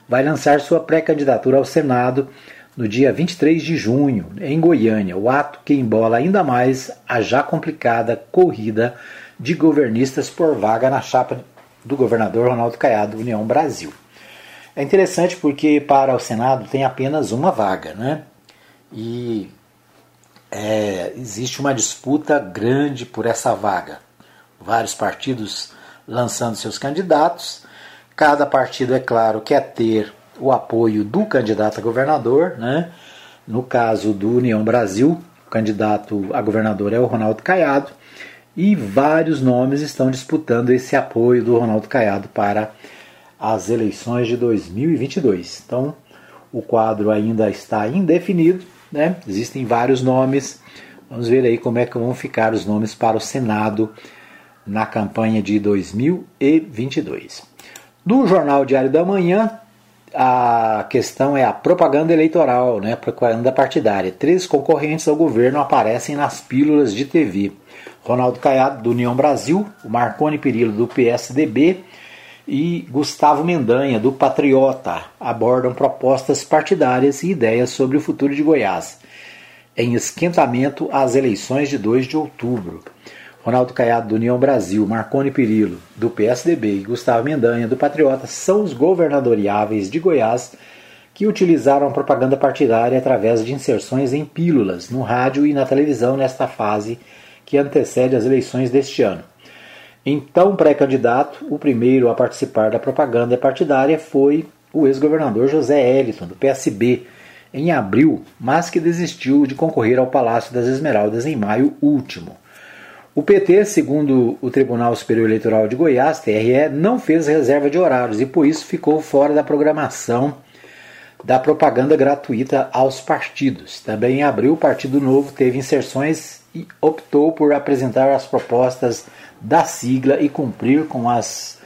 vai lançar sua pré-candidatura ao Senado no dia 23 de junho, em Goiânia. O ato que embola ainda mais a já complicada corrida de governistas por vaga na chapa do governador Ronaldo Caiado, União Brasil. É interessante porque para o Senado tem apenas uma vaga, né? E é, existe uma disputa grande por essa vaga. Vários partidos lançando seus candidatos. Cada partido, é claro, quer ter o apoio do candidato a governador. Né? No caso do União Brasil, o candidato a governador é o Ronaldo Caiado. E vários nomes estão disputando esse apoio do Ronaldo Caiado para as eleições de 2022. Então, o quadro ainda está indefinido né? Existem vários nomes. Vamos ver aí como é que vão ficar os nomes para o Senado na campanha de 2022. No Jornal Diário da Manhã, a questão é a propaganda eleitoral, né? propaganda partidária. Três concorrentes ao governo aparecem nas pílulas de TV. Ronaldo Caiado, do União Brasil, o Marconi Perillo, do PSDB, e Gustavo Mendanha, do Patriota, abordam propostas partidárias e ideias sobre o futuro de Goiás, em esquentamento às eleições de 2 de outubro. Ronaldo Caiado, do União Brasil, Marconi Perillo, do PSDB e Gustavo Mendanha, do Patriota, são os governadoriáveis de Goiás que utilizaram a propaganda partidária através de inserções em pílulas no rádio e na televisão nesta fase que antecede as eleições deste ano. Então, pré-candidato, o primeiro a participar da propaganda partidária foi o ex-governador José Eliton, do PSB, em abril, mas que desistiu de concorrer ao Palácio das Esmeraldas em maio último. O PT, segundo o Tribunal Superior Eleitoral de Goiás, TRE, não fez reserva de horários e por isso ficou fora da programação da propaganda gratuita aos partidos. Também em abril, o Partido Novo teve inserções e optou por apresentar as propostas da sigla e cumprir com as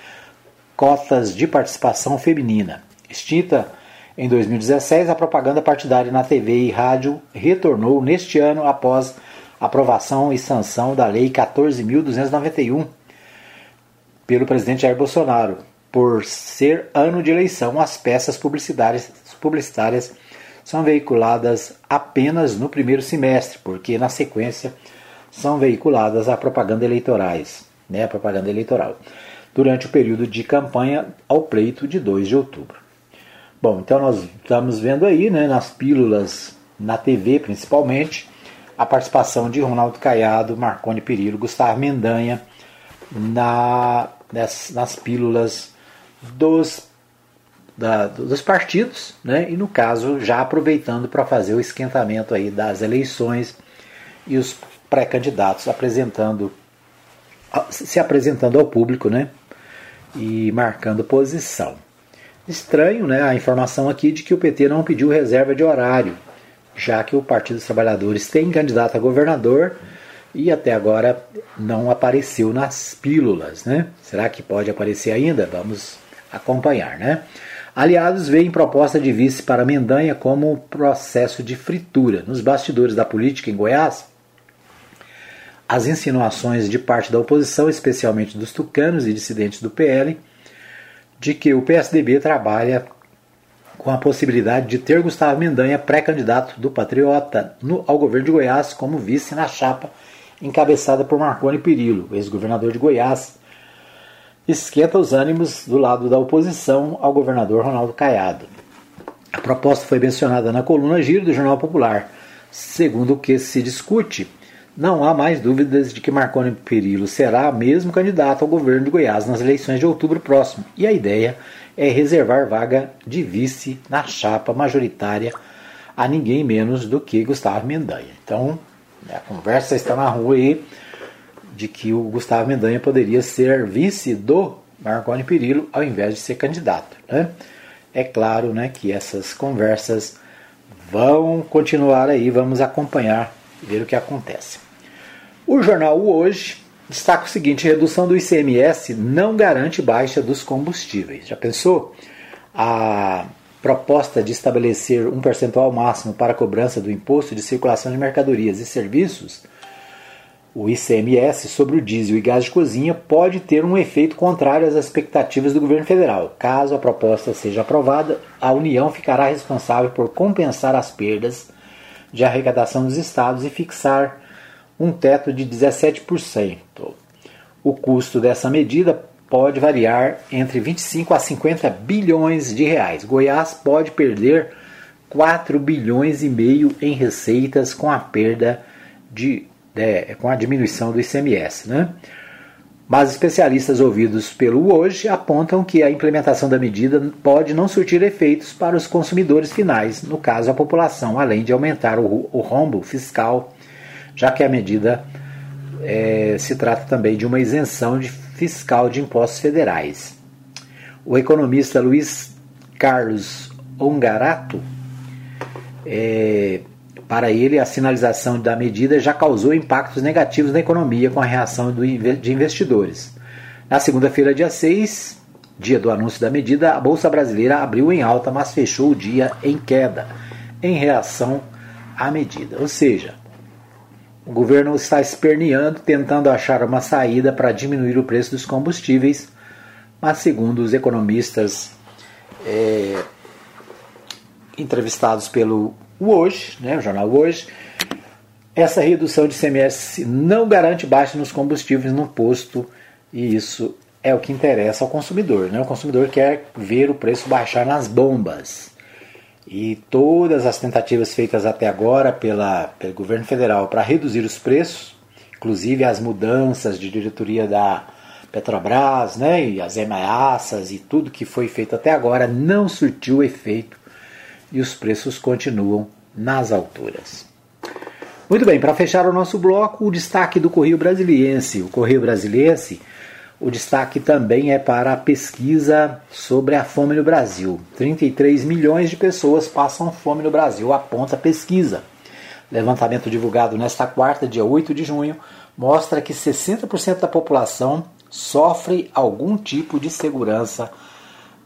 cotas de participação feminina. Extinta em 2016, a propaganda partidária na TV e rádio retornou neste ano após aprovação e sanção da Lei 14.291 pelo presidente Jair Bolsonaro. Por ser ano de eleição, as peças publicitárias, publicitárias são veiculadas apenas no primeiro semestre, porque na sequência são veiculadas a propaganda eleitorais, né, a propaganda eleitoral, durante o período de campanha ao pleito de 2 de outubro. Bom, então nós estamos vendo aí, né, nas pílulas, na TV principalmente, a participação de Ronaldo Caiado, Marconi Perillo, Gustavo Mendanha na, nas, nas pílulas dos, da, dos partidos, né, e no caso já aproveitando para fazer o esquentamento aí das eleições e os pré-candidatos apresentando se apresentando ao público, né? E marcando posição. Estranho, né, a informação aqui de que o PT não pediu reserva de horário, já que o Partido dos Trabalhadores tem candidato a governador e até agora não apareceu nas pílulas, né? Será que pode aparecer ainda? Vamos acompanhar, né? Aliados veem proposta de vice para Mendanha como processo de fritura. Nos bastidores da política em Goiás, as insinuações de parte da oposição, especialmente dos tucanos e dissidentes do PL, de que o PSDB trabalha com a possibilidade de ter Gustavo Mendanha pré-candidato do Patriota no, ao governo de Goiás como vice na chapa encabeçada por Marconi Perillo, ex-governador de Goiás, esquenta os ânimos do lado da oposição ao governador Ronaldo Caiado. A proposta foi mencionada na coluna Giro do Jornal Popular. Segundo o que se discute, não há mais dúvidas de que Marconi Perillo será mesmo candidato ao governo de Goiás nas eleições de outubro próximo, e a ideia é reservar vaga de vice na chapa majoritária a ninguém menos do que Gustavo Mendanha. Então, a conversa está na rua aí de que o Gustavo Mendanha poderia ser vice do Marconi Perillo ao invés de ser candidato. Né? É claro né, que essas conversas vão continuar aí, vamos acompanhar e ver o que acontece. O jornal Hoje destaca o seguinte: redução do ICMS não garante baixa dos combustíveis. Já pensou? A proposta de estabelecer um percentual máximo para a cobrança do imposto de circulação de mercadorias e serviços, o ICMS, sobre o diesel e gás de cozinha, pode ter um efeito contrário às expectativas do governo federal. Caso a proposta seja aprovada, a União ficará responsável por compensar as perdas de arrecadação dos estados e fixar um teto de 17%. O custo dessa medida pode variar entre 25 a 50 bilhões de reais. Goiás pode perder 4 bilhões e meio em receitas com a perda de, é, com a diminuição do ICMS, né? Mas especialistas ouvidos pelo Hoje apontam que a implementação da medida pode não surtir efeitos para os consumidores finais, no caso a população, além de aumentar o, o rombo fiscal, já que a medida é, se trata também de uma isenção de fiscal de impostos federais. O economista Luiz Carlos Ongarato, é, para ele, a sinalização da medida já causou impactos negativos na economia com a reação do, de investidores. Na segunda-feira, dia 6, dia do anúncio da medida, a Bolsa Brasileira abriu em alta, mas fechou o dia em queda, em reação à medida. Ou seja, o governo está esperneando, tentando achar uma saída para diminuir o preço dos combustíveis, mas segundo os economistas é, entrevistados pelo Hoje, né, o jornal Hoje, essa redução de CMS não garante baixa nos combustíveis no posto e isso é o que interessa ao consumidor. Né? O consumidor quer ver o preço baixar nas bombas. E todas as tentativas feitas até agora pela, pelo governo federal para reduzir os preços, inclusive as mudanças de diretoria da Petrobras, né, e as ameaças e tudo que foi feito até agora não surtiu efeito e os preços continuam nas alturas. Muito bem, para fechar o nosso bloco, o destaque do Correio Brasiliense. O Correio Brasiliense o destaque também é para a pesquisa sobre a fome no Brasil. 33 milhões de pessoas passam fome no Brasil, aponta a pesquisa. Levantamento divulgado nesta quarta, dia 8 de junho, mostra que 60% da população sofre algum tipo de segurança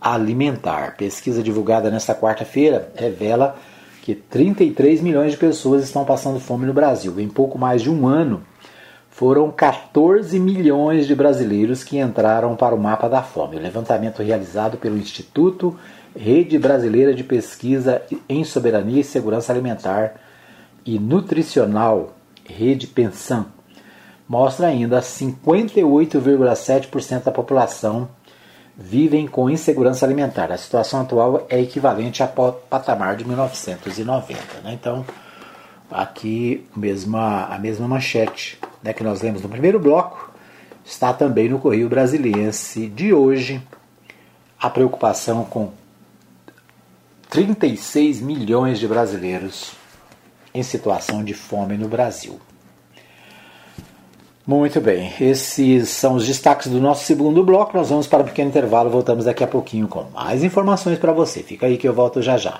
alimentar. Pesquisa divulgada nesta quarta-feira revela que 33 milhões de pessoas estão passando fome no Brasil. Em pouco mais de um ano, foram 14 milhões de brasileiros que entraram para o mapa da fome. O levantamento realizado pelo Instituto Rede Brasileira de Pesquisa em Soberania e Segurança Alimentar e Nutricional, Rede Pensam, mostra ainda 58,7% da população vivem com insegurança alimentar. A situação atual é equivalente ao patamar de 1990. Né? Então, aqui mesma, a mesma manchete né, que nós lemos no primeiro bloco, está também no Correio Brasiliense de hoje a preocupação com 36 milhões de brasileiros em situação de fome no Brasil. Muito bem, esses são os destaques do nosso segundo bloco. Nós vamos para um pequeno intervalo, voltamos daqui a pouquinho com mais informações para você. Fica aí que eu volto já já.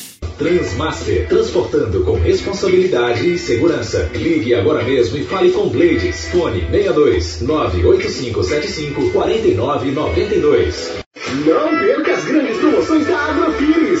Transmaster, transportando com responsabilidade e segurança. Ligue agora mesmo e fale com Blades. Fone 62 98575 4992. Não perca as grandes promoções da Agrofires.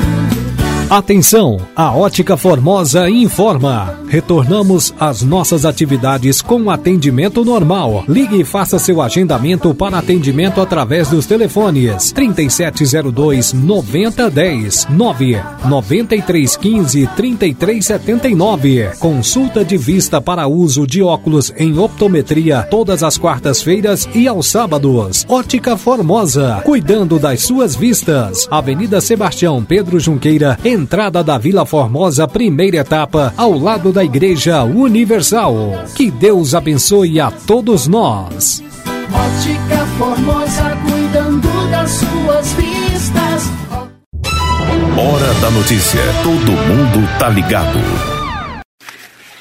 Atenção, a Ótica Formosa informa. Retornamos às nossas atividades com atendimento normal. Ligue e faça seu agendamento para atendimento através dos telefones 3702 9010 9 9315 3379. Consulta de vista para uso de óculos em optometria todas as quartas-feiras e aos sábados. Ótica Formosa, cuidando das suas vistas. Avenida Sebastião Pedro Junqueira, entrada da Vila Formosa, primeira etapa, ao lado da Igreja Universal. Que Deus abençoe a todos nós. Ótica Formosa, cuidando das suas vistas. Hora da notícia. Todo mundo tá ligado.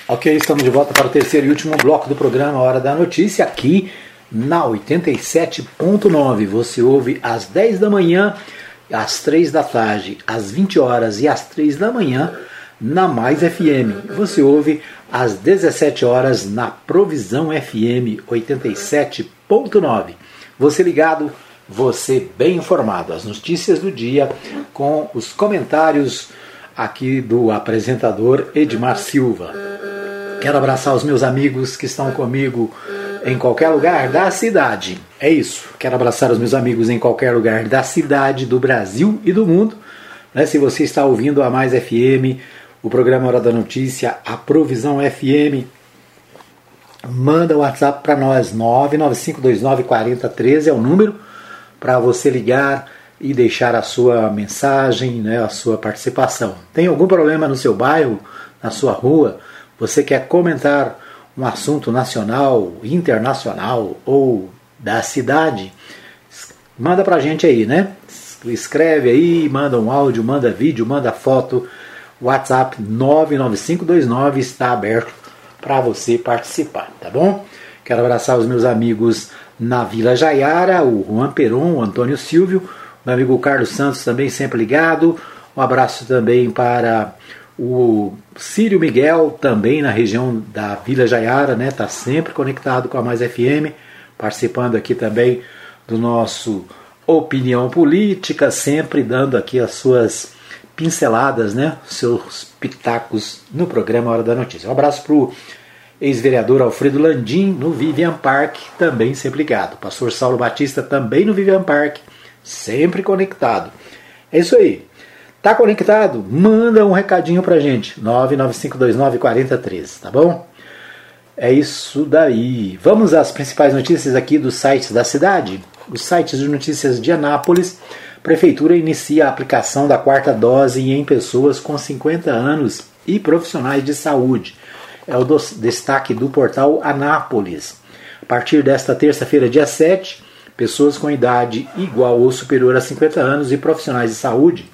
Ok, estamos de volta para o terceiro e último bloco do programa Hora da Notícia, aqui na 87.9. Você ouve às 10 da manhã, às 3 da tarde, às 20 horas e às 3 da manhã na Mais FM. Você ouve às 17 horas na Provisão FM 87.9. Você ligado, você bem informado. As notícias do dia com os comentários aqui do apresentador Edmar Silva. Quero abraçar os meus amigos que estão comigo em qualquer lugar da cidade. É isso. Quero abraçar os meus amigos em qualquer lugar da cidade, do Brasil e do mundo. Né? Se você está ouvindo a Mais FM, o programa Hora da Notícia, a Provisão FM, manda o WhatsApp para nós, 995294013 é o número para você ligar e deixar a sua mensagem, né, a sua participação. Tem algum problema no seu bairro, na sua rua? Você quer comentar um assunto nacional, internacional ou da cidade? Manda pra gente aí, né? Escreve aí, manda um áudio, manda vídeo, manda foto. WhatsApp 99529 está aberto para você participar, tá bom? Quero abraçar os meus amigos na Vila Jaiara, o Juan Peron, o Antônio Silvio, meu amigo Carlos Santos também sempre ligado. Um abraço também para o Círio Miguel, também na região da Vila Jaiara, né? Tá sempre conectado com a Mais FM, participando aqui também do nosso Opinião Política, sempre dando aqui as suas pinceladas, né? Seus pitacos no programa Hora da Notícia. Um abraço para o ex-vereador Alfredo Landim, no Vivian Park, também sempre ligado. Pastor Saulo Batista, também no Vivian Park, sempre conectado. É isso aí. Tá conectado? Manda um recadinho pra gente. 995294013, tá bom? É isso daí. Vamos às principais notícias aqui dos sites da cidade. Os sites de notícias de Anápolis. Prefeitura inicia a aplicação da quarta dose em pessoas com 50 anos e profissionais de saúde. É o destaque do portal Anápolis. A partir desta terça-feira, dia 7, pessoas com idade igual ou superior a 50 anos e profissionais de saúde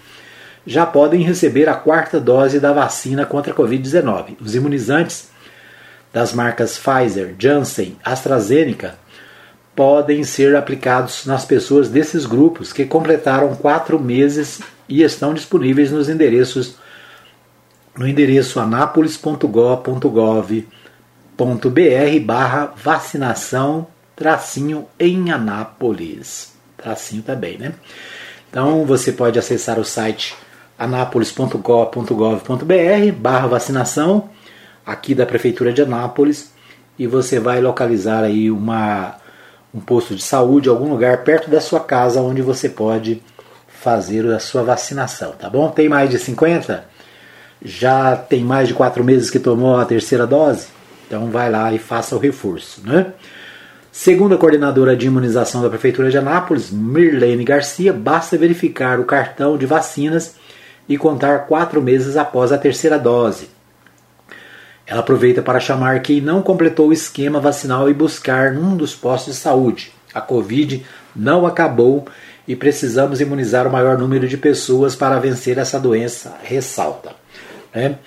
já podem receber a quarta dose da vacina contra a Covid-19. Os imunizantes das marcas Pfizer, Janssen, AstraZeneca podem ser aplicados nas pessoas desses grupos que completaram quatro meses e estão disponíveis nos endereços no endereço anápolis.gov.br barra vacinação tracinho em Anápolis. Tracinho também, né? Então você pode acessar o site anápolis.gov.br barra vacinação aqui da Prefeitura de Anápolis e você vai localizar aí uma, um posto de saúde, algum lugar perto da sua casa onde você pode fazer a sua vacinação, tá bom? Tem mais de 50? Já tem mais de 4 meses que tomou a terceira dose? Então vai lá e faça o reforço, né? Segundo a coordenadora de imunização da Prefeitura de Anápolis, Mirlene Garcia, basta verificar o cartão de vacinas e contar quatro meses após a terceira dose. Ela aproveita para chamar quem não completou o esquema vacinal e buscar num dos postos de saúde. A Covid não acabou e precisamos imunizar o maior número de pessoas para vencer essa doença, ressalta. Né?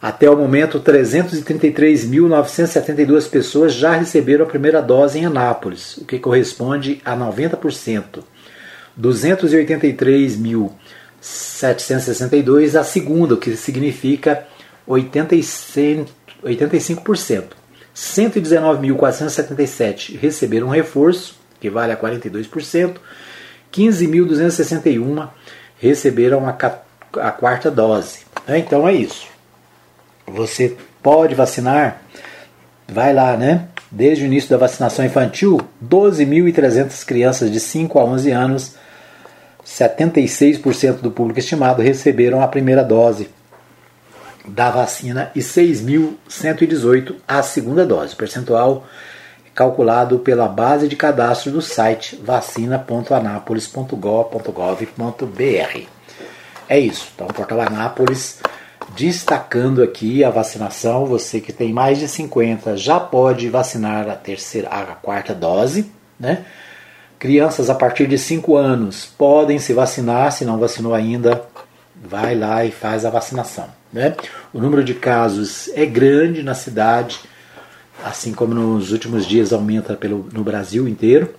Até o momento, 333.972 pessoas já receberam a primeira dose em Anápolis, o que corresponde a 90%. 283.762 a segunda, o que significa 85%. 119.477 receberam reforço, que vale a 42%. 15.261 receberam a, a quarta dose. Né? Então é isso. Você pode vacinar, vai lá, né? Desde o início da vacinação infantil, 12.300 crianças de 5 a 11 anos, 76% do público estimado receberam a primeira dose da vacina e 6.118 a segunda dose. percentual calculado pela base de cadastro do site vacina.anápolis.gov.br. É isso. Então, Portal Anápolis destacando aqui a vacinação. Você que tem mais de 50 já pode vacinar a terceira, a quarta dose, né? Crianças a partir de 5 anos podem se vacinar, se não vacinou ainda, vai lá e faz a vacinação. Né? O número de casos é grande na cidade, assim como nos últimos dias aumenta pelo, no Brasil inteiro,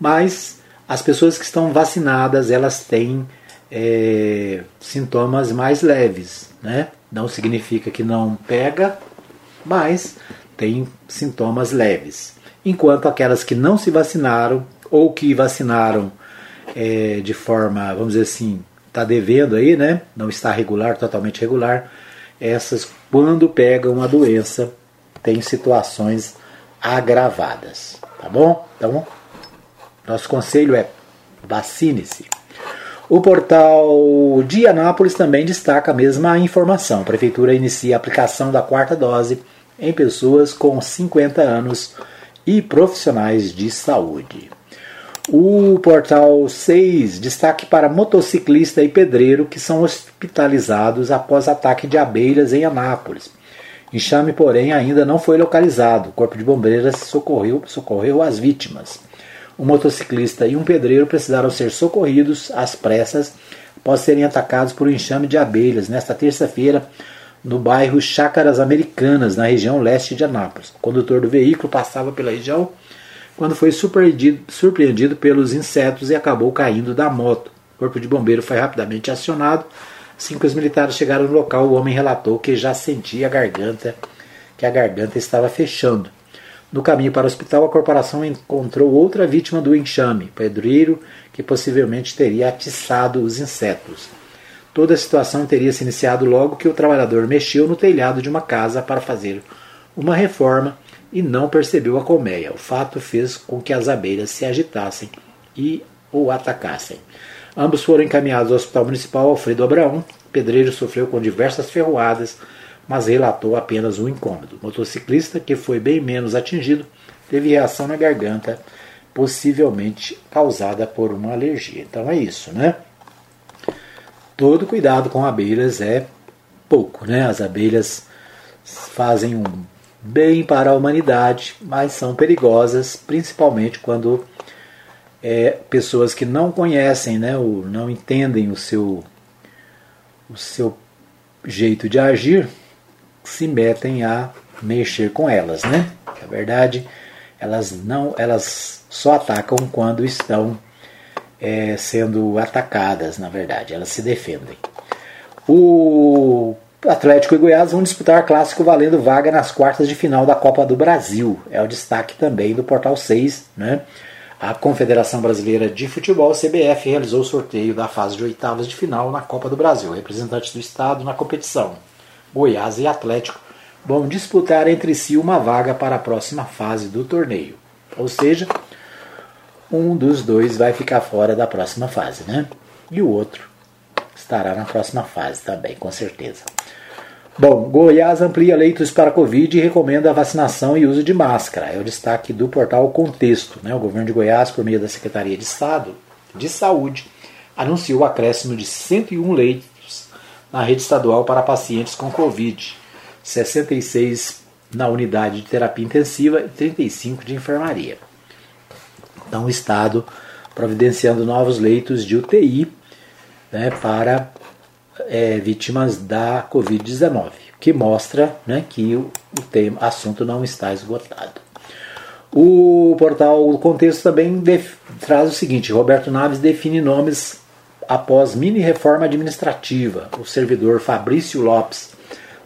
mas as pessoas que estão vacinadas elas têm é, sintomas mais leves, né? Não significa que não pega, mas tem sintomas leves. Enquanto aquelas que não se vacinaram ou que vacinaram é, de forma, vamos dizer assim, está devendo aí, né? Não está regular, totalmente regular. Essas, quando pegam a doença, tem situações agravadas, tá bom? Então, nosso conselho é vacine-se. O portal de Anápolis também destaca a mesma informação. A prefeitura inicia a aplicação da quarta dose em pessoas com 50 anos e profissionais de saúde. O portal 6 destaque para motociclista e pedreiro que são hospitalizados após ataque de abelhas em Anápolis. Enxame, porém, ainda não foi localizado. O Corpo de Bombeiros socorreu, socorreu as vítimas um motociclista e um pedreiro precisaram ser socorridos às pressas após serem atacados por um enxame de abelhas nesta terça-feira no bairro Chácaras Americanas, na região leste de Anápolis. O condutor do veículo passava pela região quando foi surpreendido, pelos insetos e acabou caindo da moto. O corpo de bombeiro foi rapidamente acionado. Assim que os militares chegaram no local, o homem relatou que já sentia a garganta, que a garganta estava fechando. No caminho para o hospital, a corporação encontrou outra vítima do enxame, pedreiro, que possivelmente teria atiçado os insetos. Toda a situação teria se iniciado logo que o trabalhador mexeu no telhado de uma casa para fazer uma reforma e não percebeu a colmeia. O fato fez com que as abelhas se agitassem e o atacassem. Ambos foram encaminhados ao Hospital Municipal Alfredo Abraão. O pedreiro sofreu com diversas ferroadas mas relatou apenas um incômodo. O motociclista, que foi bem menos atingido, teve reação na garganta, possivelmente causada por uma alergia. Então é isso, né? Todo cuidado com abelhas é pouco, né? As abelhas fazem um bem para a humanidade, mas são perigosas, principalmente quando é, pessoas que não conhecem, né, ou não entendem o seu, o seu jeito de agir, se metem a mexer com elas, né? Na verdade, elas não, elas só atacam quando estão é, sendo atacadas, na verdade, elas se defendem. O Atlético e Goiás vão disputar clássico valendo vaga nas quartas de final da Copa do Brasil. É o destaque também do Portal 6, né? A Confederação Brasileira de Futebol, CBF, realizou o sorteio da fase de oitavas de final na Copa do Brasil. Representantes do estado na competição Goiás e Atlético vão disputar entre si uma vaga para a próxima fase do torneio. Ou seja, um dos dois vai ficar fora da próxima fase, né? E o outro estará na próxima fase também, com certeza. Bom, Goiás amplia leitos para Covid e recomenda vacinação e uso de máscara. É o destaque do portal Contexto. Né? O governo de Goiás, por meio da Secretaria de Estado de Saúde, anunciou o acréscimo de 101 leitos na rede estadual para pacientes com Covid. 66 na unidade de terapia intensiva e 35 de enfermaria. Então, o Estado providenciando novos leitos de UTI né, para é, vítimas da Covid-19, que mostra né, que o, o tema, assunto não está esgotado. O portal o Contexto também def, traz o seguinte: Roberto Naves define nomes após mini reforma administrativa. O servidor Fabrício Lopes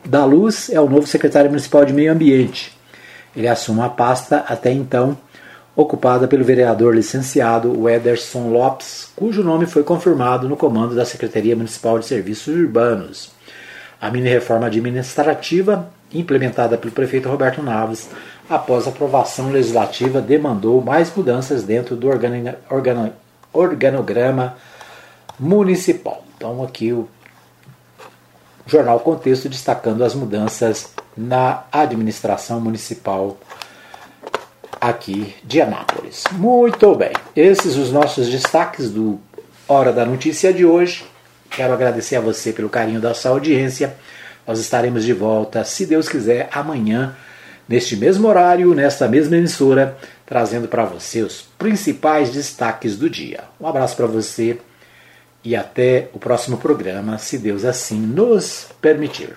da Luz é o novo secretário municipal de Meio Ambiente. Ele assume a pasta até então ocupada pelo vereador licenciado Wederson Lopes, cujo nome foi confirmado no comando da Secretaria Municipal de Serviços Urbanos. A mini-reforma administrativa, implementada pelo prefeito Roberto Naves, após aprovação legislativa, demandou mais mudanças dentro do organograma municipal. Então, aqui o Jornal Contexto destacando as mudanças na administração municipal aqui de Anápolis. Muito bem, esses os nossos destaques do Hora da Notícia de hoje. Quero agradecer a você pelo carinho da sua audiência. Nós estaremos de volta, se Deus quiser, amanhã, neste mesmo horário, nesta mesma emissora, trazendo para você os principais destaques do dia. Um abraço para você e até o próximo programa, se Deus assim nos permitir.